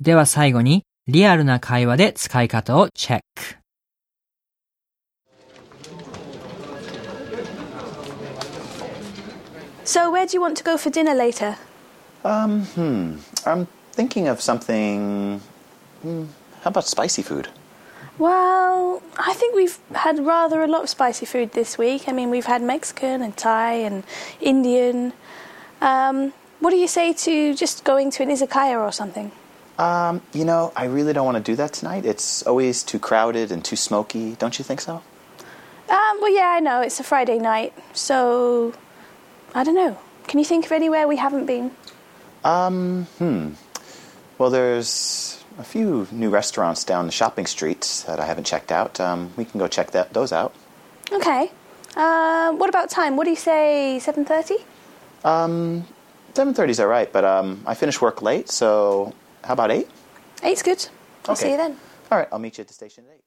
では最後に、リアルな会話で使い方をチェック。 So, where do you want to go for dinner later? Um, hmm. I'm thinking of something. Hmm, how about spicy food? Well, I think we've had rather a lot of spicy food this week. I mean, we've had Mexican and Thai and Indian. Um, what do you say to just going to an izakaya or something? Um, you know, I really don't want to do that tonight. It's always too crowded and too smoky. Don't you think so? Um, well, yeah, I know it's a Friday night, so I don't know. Can you think of anywhere we haven't been? Um, hmm. Well, there's a few new restaurants down the shopping streets that I haven't checked out. Um, we can go check that, those out. Okay. Um, what about time? What do you say? Seven thirty? Um, 7.30 is all right, but um, I finish work late, so how about 8? Eight's good. I'll see you then. All right, I'll meet you at the station at 8.